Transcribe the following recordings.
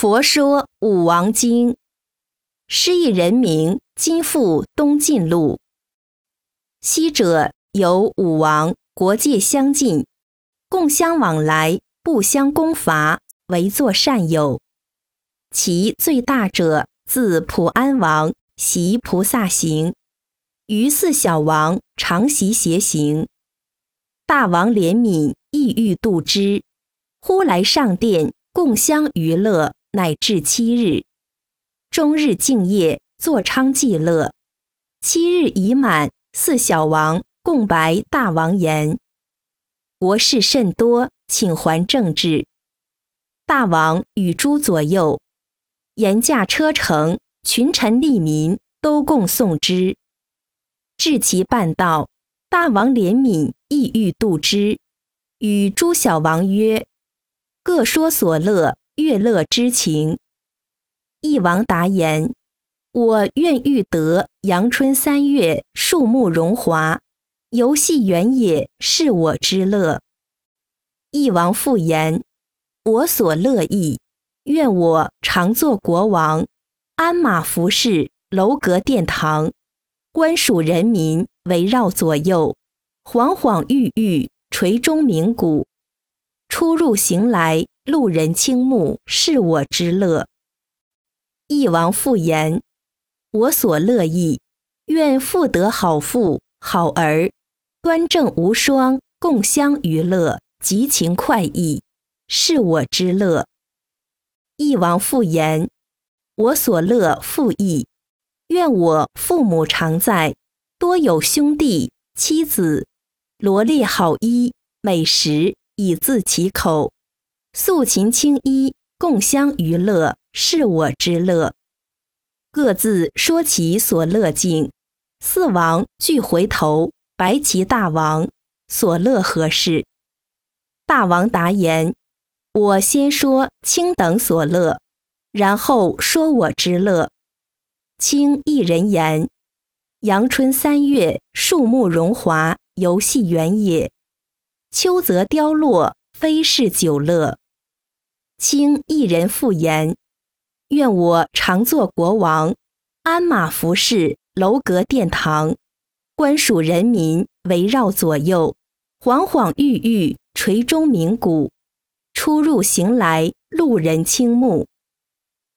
佛说《武王经》，失意人名今复东晋路。昔者有武王，国界相近，共相往来，不相攻伐，唯作善友。其最大者，自普安王，习菩萨行；余四小王，常习邪行。大王怜悯，意欲度之，忽来上殿，共相娱乐。乃至七日，终日敬业，坐昌济乐。七日已满，四小王共白大王言：“国事甚多，请还政治。”大王与诸左右言驾车乘，群臣利民都共送之。至其半道，大王怜悯，意欲度之，与诸小王曰：“各说所乐。”乐乐之情，义王答言：“我愿欲得阳春三月，树木荣华，游戏原野，是我之乐。”义王复言：“我所乐意，愿我常做国王，鞍马服饰，楼阁殿堂，官属人民围绕左右，晃晃欲欲，垂钟鸣鼓，出入行来。”路人倾慕，是我之乐。义王复言：“我所乐意，愿复得好妇好儿，端正无双，共相娱乐，极情快意，是我之乐。”义王复言：“我所乐复意，愿我父母常在，多有兄弟妻子，罗列好衣美食，以自其口。”素琴青衣，共相娱乐，是我之乐。各自说其所乐境。四王俱回头，白其大王所乐何事？大王答言：我先说卿等所乐，然后说我之乐。卿一人言：阳春三月，树木荣华，游戏原野；秋则凋落，非是久乐。卿一人复言：“愿我常做国王，鞍马服饰，楼阁殿堂，官属人民围绕左右，晃晃欲欲，垂钟鸣鼓，出入行来，路人倾慕。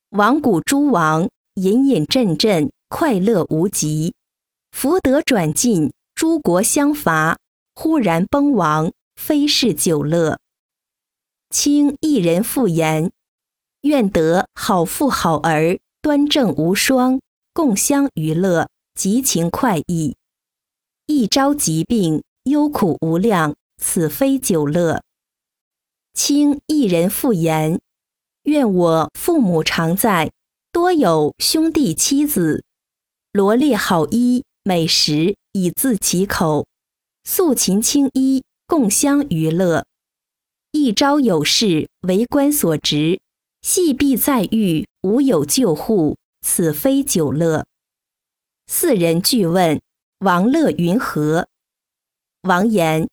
王古诸王隐隐阵阵，快乐无极。福德转进，诸国相伐，忽然崩亡，非是久乐。”卿一人复言：“愿得好妇好儿，端正无双，共相娱乐，极情快意。一朝疾病，忧苦无量，此非久乐。”卿一人复言：“愿我父母常在，多有兄弟妻子，罗列好衣美食，以自其口。素琴青衣，共相娱乐。”一朝有事，为官所职，系必在狱，无有救护，此非久乐。四人俱问王乐云何？王言：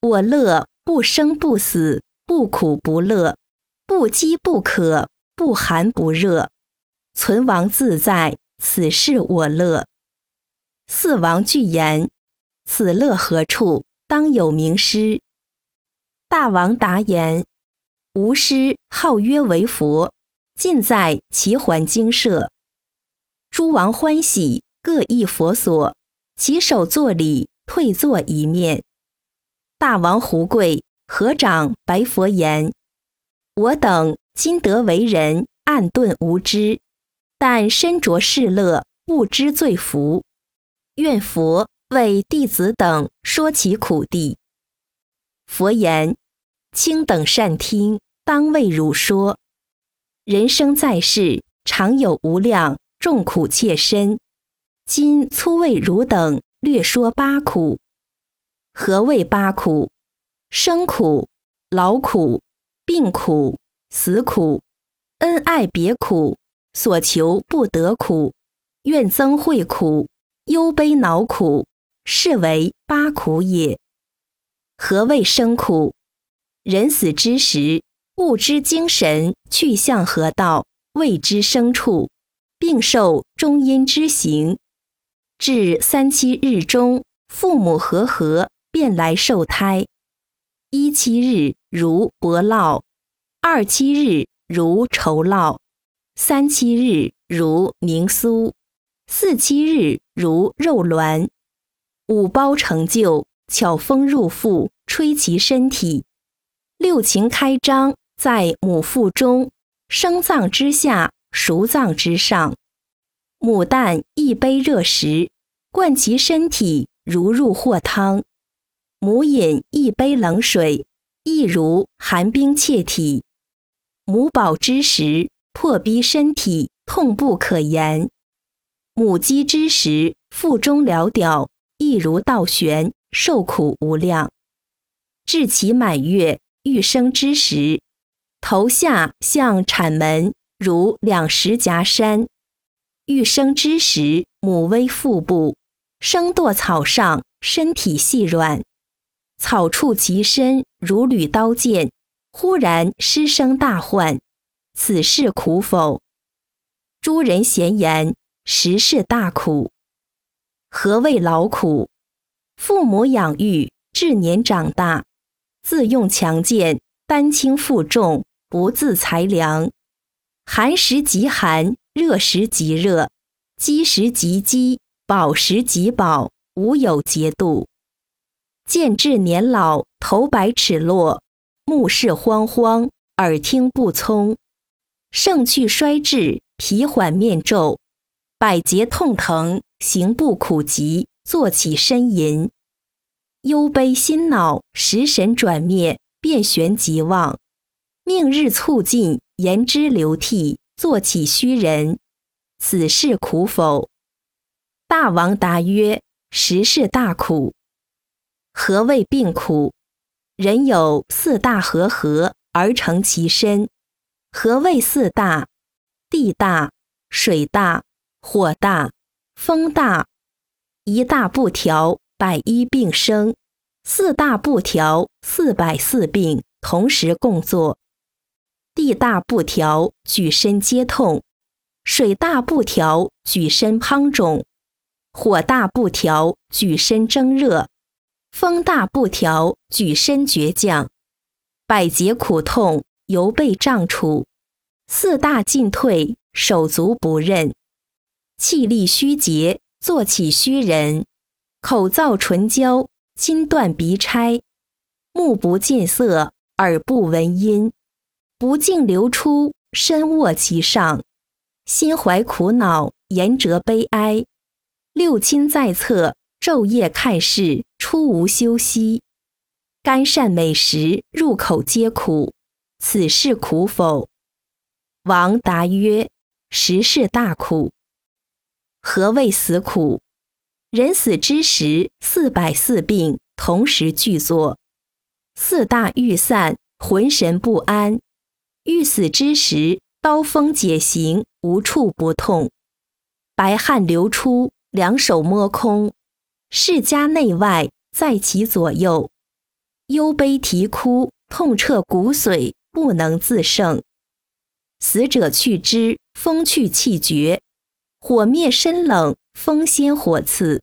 我乐不生不死，不苦不乐，不饥不渴，不寒不热，存亡自在，此是我乐。四王俱言：此乐何处？当有名师。大王答言：“吾师号曰为佛，尽在齐桓精舍。诸王欢喜，各诣佛所，起手作礼，退坐一面。大王胡贵合掌白佛言：‘我等今得为人，暗遁无知，但身着世乐，不知罪福。愿佛为弟子等说其苦地。’佛言。”卿等善听，当为汝说。人生在世，常有无量众苦切身。今粗为汝等略说八苦。何谓八苦？生苦、劳苦、病苦、死苦、恩爱别苦、所求不得苦、怨憎会苦、忧悲恼苦，是为八苦也。何谓生苦？人死之时，不知精神去向何道，谓之生处，并受中阴之行。至三七日中，父母和合，便来受胎。一七日如伯烙，二七日如绸烙，三七日如凝酥，四七日如肉卵。五包成就，巧风入腹，吹其身体。六情开张，在母腹中，生脏之下，熟脏之上。母旦一杯热食，灌其身体，如入或汤；母饮一杯冷水，亦如寒冰切体。母饱之时，迫逼身体，痛不可言；母饥之时，腹中了屌，亦如倒悬，受苦无量。至其满月。欲生之时，头下向产门，如两石夹山；欲生之时，母微腹部，生堕草上，身体细软，草触其身，如履刀剑。忽然失声大唤，此事苦否？诸人咸言：实是大苦。何谓劳苦？父母养育，至年长大。自用强健，担轻负重，不自裁量。寒食极寒，热食极热，饥食极饥，饱食极饱，无有节度。见至年老，头白齿落，目视慌慌，耳听不聪，盛去衰至，皮缓面皱，百节痛疼，行步苦疾，坐起呻吟。忧悲心恼，食神转灭，变旋即忘，命日促进，言之流涕，坐起虚人。此事苦否？大王答曰：实是大苦。何谓病苦？人有四大和合而成其身。何谓四大？地大、水大、火大、风大。一大不调。百医并生，四大不调，四百四病同时共作。地大不调，举身皆痛；水大不调，举身滂肿；火大不调，举身蒸热；风大不调，举身倔强。百节苦痛，犹被胀楚；四大进退，手足不认；气力虚竭，坐起虚人。口燥唇焦，筋断鼻拆，目不见色，耳不闻音，不净流出，身卧其上，心怀苦恼，言折悲哀。六亲在侧，昼夜看视，出无休息。甘善美食，入口皆苦，此事苦否？王答曰：实是大苦。何谓死苦？人死之时，四百四病同时具作，四大欲散，魂神不安；欲死之时，刀锋解形，无处不痛，白汗流出，两手摸空，世家内外在其左右，忧悲啼哭，痛彻骨髓，不能自胜。死者去之，风去气绝，火灭身冷。风先火刺，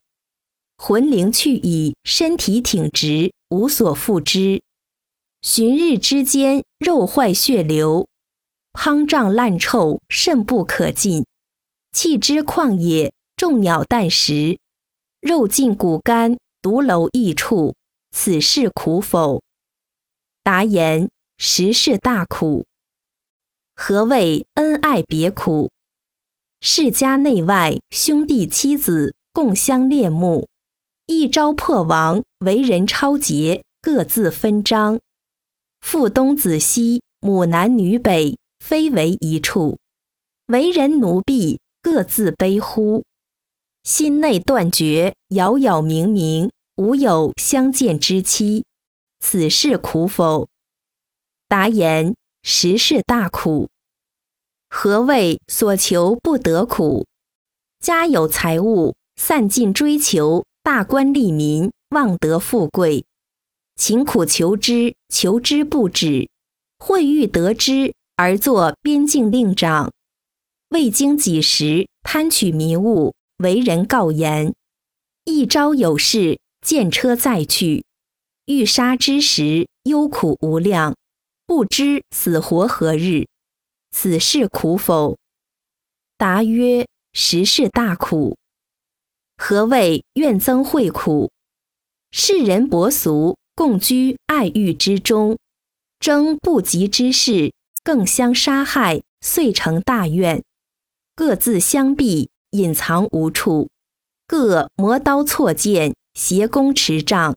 魂灵去矣，身体挺直，无所复之。旬日之间，肉坏血流，滂胀烂臭，甚不可进。气之旷野，众鸟啖食，肉尽骨干，独楼异处。此事苦否？答言：实是大苦。何谓恩爱别苦？世家内外，兄弟妻子共相恋慕，一朝破亡，为人超杰，各自分章。父东子西，母南女北，非为一处。为人奴婢，各自悲呼。心内断绝，杳杳冥冥，无有相见之期。此事苦否？答言：实是大苦。何谓所求不得苦？家有财物，散尽追求，大官利民，望得富贵，勤苦求之，求之不止，会欲得之，而作边境令长，未经几时，贪取民物，为人告言。一朝有事，见车载去，欲杀之时，忧苦无量，不知死活何日。此事苦否？答曰：实是大苦。何谓怨憎会苦？世人薄俗，共居爱欲之中，争不及之事，更相杀害，遂成大怨。各自相避，隐藏无处。各磨刀错剑，携弓持杖，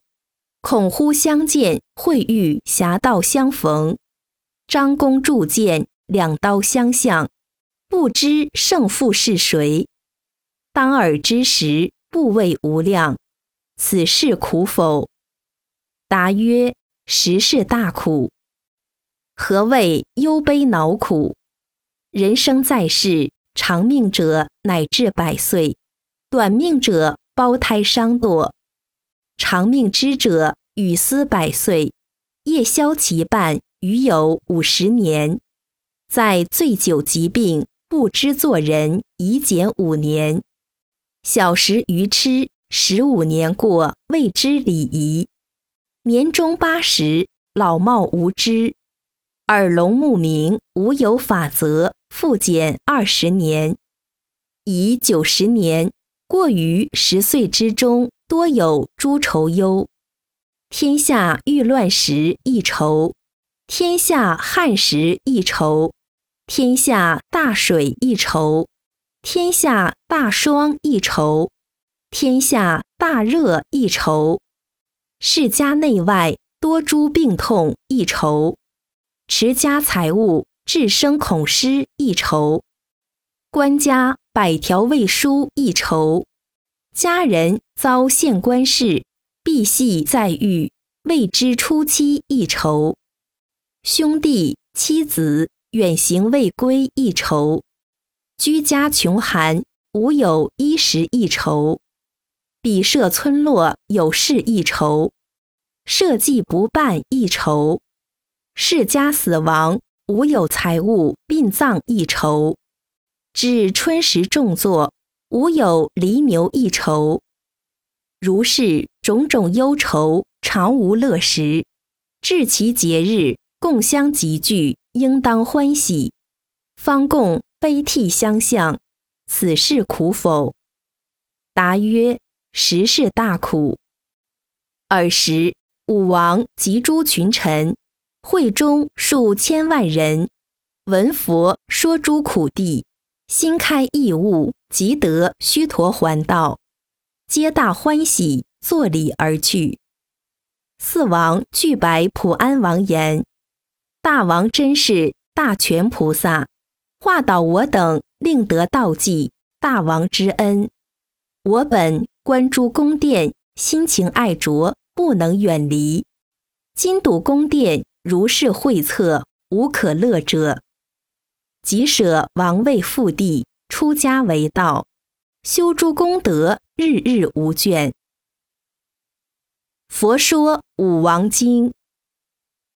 恐乎相见，会遇侠道相逢，张弓铸剑，两刀相向，不知胜负是谁。当尔之时，不畏无量，此事苦否？答曰：实是大苦。何谓忧悲恼苦？人生在世，长命者乃至百岁。短命者胞胎伤堕，长命之者与思百岁，夜宵其半，余有五十年。在醉酒疾病，不知做人，已减五年。小时愚痴，十五年过，未知礼仪。年终八十，老貌无知，耳聋目明，无有法则，复减二十年，已九十年。过于十岁之中，多有诸愁忧。天下欲乱时亦愁，天下旱时亦愁，天下大水一愁，天下大霜一愁，天下大热一愁。世家内外多诸病痛一愁，持家财物至生恐失一愁，官家。百条未书一愁，家人遭县官事，必系在狱，未知初期一愁；兄弟妻子远行未归一愁；居家穷寒，无有衣食一愁；比舍村落有事一愁；社稷不办一愁；世家死亡，无有财物殡葬一愁。至春时重作，无有离牛一愁。如是种种忧愁，常无乐时。至其节日，共相集聚，应当欢喜。方共悲涕相向，此事苦否？答曰：实是大苦。尔时武王及诸群臣，会中数千万人，闻佛说诸苦地。心开异物，即得须陀环道，皆大欢喜，作礼而去。四王具白普安王言：“大王真是大权菩萨，化导我等，令得道济。大王之恩，我本观诸宫殿，心情爱着，不能远离。今睹宫殿如是会策，无可乐者。”即舍王位复地，出家为道，修诸功德，日日无倦。佛说《五王经》。